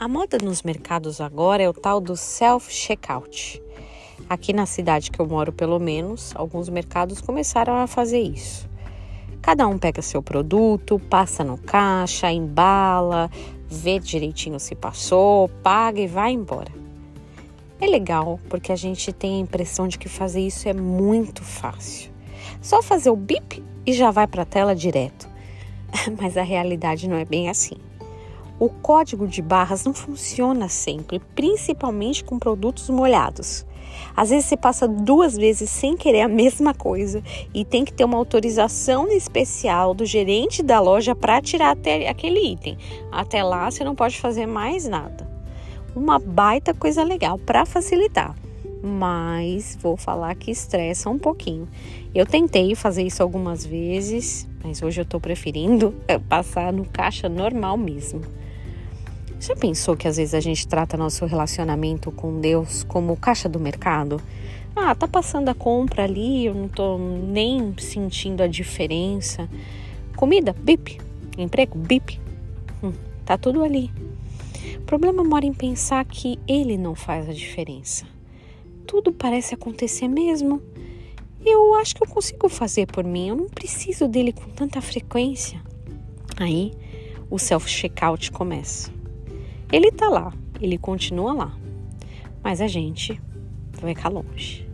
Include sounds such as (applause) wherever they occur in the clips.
A moda nos mercados agora é o tal do self-checkout. Aqui na cidade que eu moro, pelo menos, alguns mercados começaram a fazer isso. Cada um pega seu produto, passa no caixa, embala, vê direitinho se passou, paga e vai embora. É legal porque a gente tem a impressão de que fazer isso é muito fácil. Só fazer o bip e já vai para a tela direto. (laughs) Mas a realidade não é bem assim. O código de barras não funciona sempre, principalmente com produtos molhados. Às vezes você passa duas vezes sem querer a (laughs) mesma coisa e tem que ter uma autorização especial do gerente da loja para tirar até aquele item. Até lá você não pode fazer mais nada. Uma baita coisa legal para facilitar mas vou falar que estressa um pouquinho. Eu tentei fazer isso algumas vezes, mas hoje eu estou preferindo passar no caixa normal mesmo. Já pensou que às vezes a gente trata nosso relacionamento com Deus como caixa do mercado? Ah, tá passando a compra ali, eu não tô nem sentindo a diferença. Comida, bip. Emprego, bip. Hum, tá tudo ali. O problema mora em pensar que ele não faz a diferença. Tudo parece acontecer mesmo. Eu acho que eu consigo fazer por mim, eu não preciso dele com tanta frequência. Aí o self-checkout começa. Ele tá lá, ele continua lá, mas a gente vai cá longe.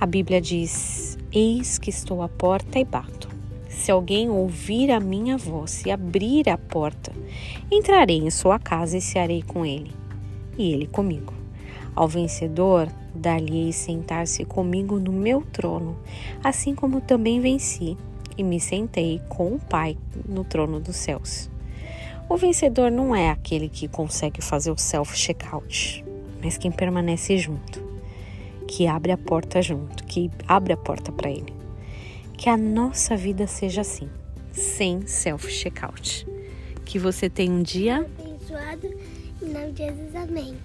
A Bíblia diz: Eis que estou à porta e bato. Se alguém ouvir a minha voz e abrir a porta, entrarei em sua casa e cearei com ele, e ele comigo. Ao vencedor, dar-lhe-ei sentar-se comigo no meu trono, assim como também venci e me sentei com o Pai no trono dos céus. O vencedor não é aquele que consegue fazer o self-checkout, mas quem permanece junto, que abre a porta junto, que abre a porta para ele. Que a nossa vida seja assim, sem self-checkout. Que você tenha um dia abençoado em nome de Jesus. Amém.